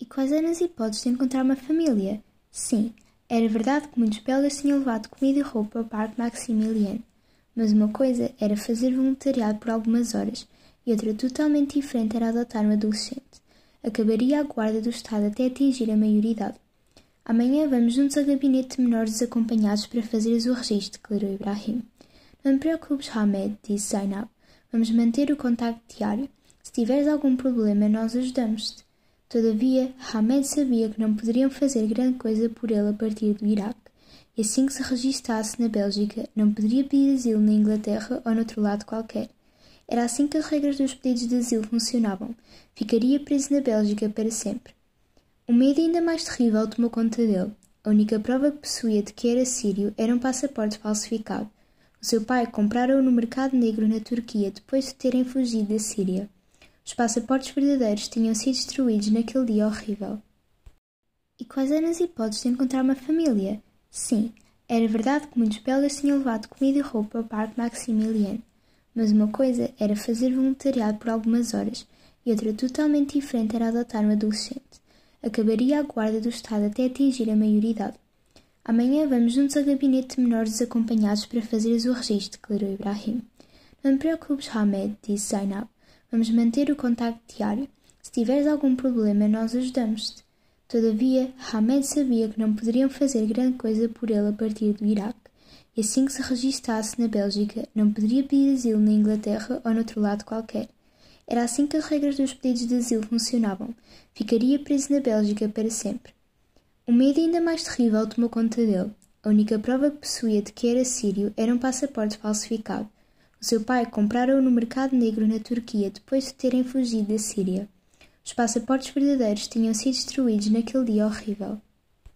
E quais eram as hipóteses de encontrar uma família? Sim, era verdade que muitos belgas tinham levado comida e roupa ao Parque Maximiliano, mas uma coisa era fazer voluntariado por algumas horas e outra totalmente diferente era adotar um adolescente. Acabaria a guarda do Estado até atingir a maioridade. Amanhã vamos juntos ao gabinete de menores desacompanhados para fazeres o registro, declarou Ibrahim. Não te preocupes, Hamed, disse Zainab. Vamos manter o contacto diário. Se tiveres algum problema, nós ajudamos-te. Todavia, Hamed sabia que não poderiam fazer grande coisa por ele a partir do Iraque, e assim que se registasse na Bélgica, não poderia pedir asilo na Inglaterra ou noutro lado qualquer. Era assim que as regras dos pedidos de asilo funcionavam. Ficaria preso na Bélgica para sempre. Um medo ainda mais terrível tomou conta dele. A única prova que possuía de que era sírio era um passaporte falsificado. O seu pai comprara-o no mercado negro na Turquia depois de terem fugido da Síria. Os passaportes verdadeiros tinham sido destruídos naquele dia horrível. E quais eram as hipóteses de encontrar uma família? Sim, era verdade que muitos belgas tinham levado comida e roupa ao Parque Maximiliano, mas uma coisa era fazer voluntariado por algumas horas e outra totalmente diferente era adotar um adolescente. Acabaria a guarda do Estado até atingir a maioridade. Amanhã vamos juntos ao gabinete de menores desacompanhados para fazeres o registro, declarou Ibrahim. Não te preocupes, Hamed, disse Zainab. Vamos manter o contacto diário. Se tiveres algum problema, nós ajudamos-te. Todavia, Hamed sabia que não poderiam fazer grande coisa por ele a partir do Iraque, e assim que se registasse na Bélgica, não poderia pedir asilo na Inglaterra ou noutro lado qualquer. Era assim que as regras dos pedidos de asilo funcionavam. Ficaria preso na Bélgica para sempre. Um medo ainda mais terrível tomou conta dele. A única prova que possuía de que era sírio era um passaporte falsificado. O seu pai comprara-o no mercado negro na Turquia depois de terem fugido da Síria. Os passaportes verdadeiros tinham sido destruídos naquele dia horrível.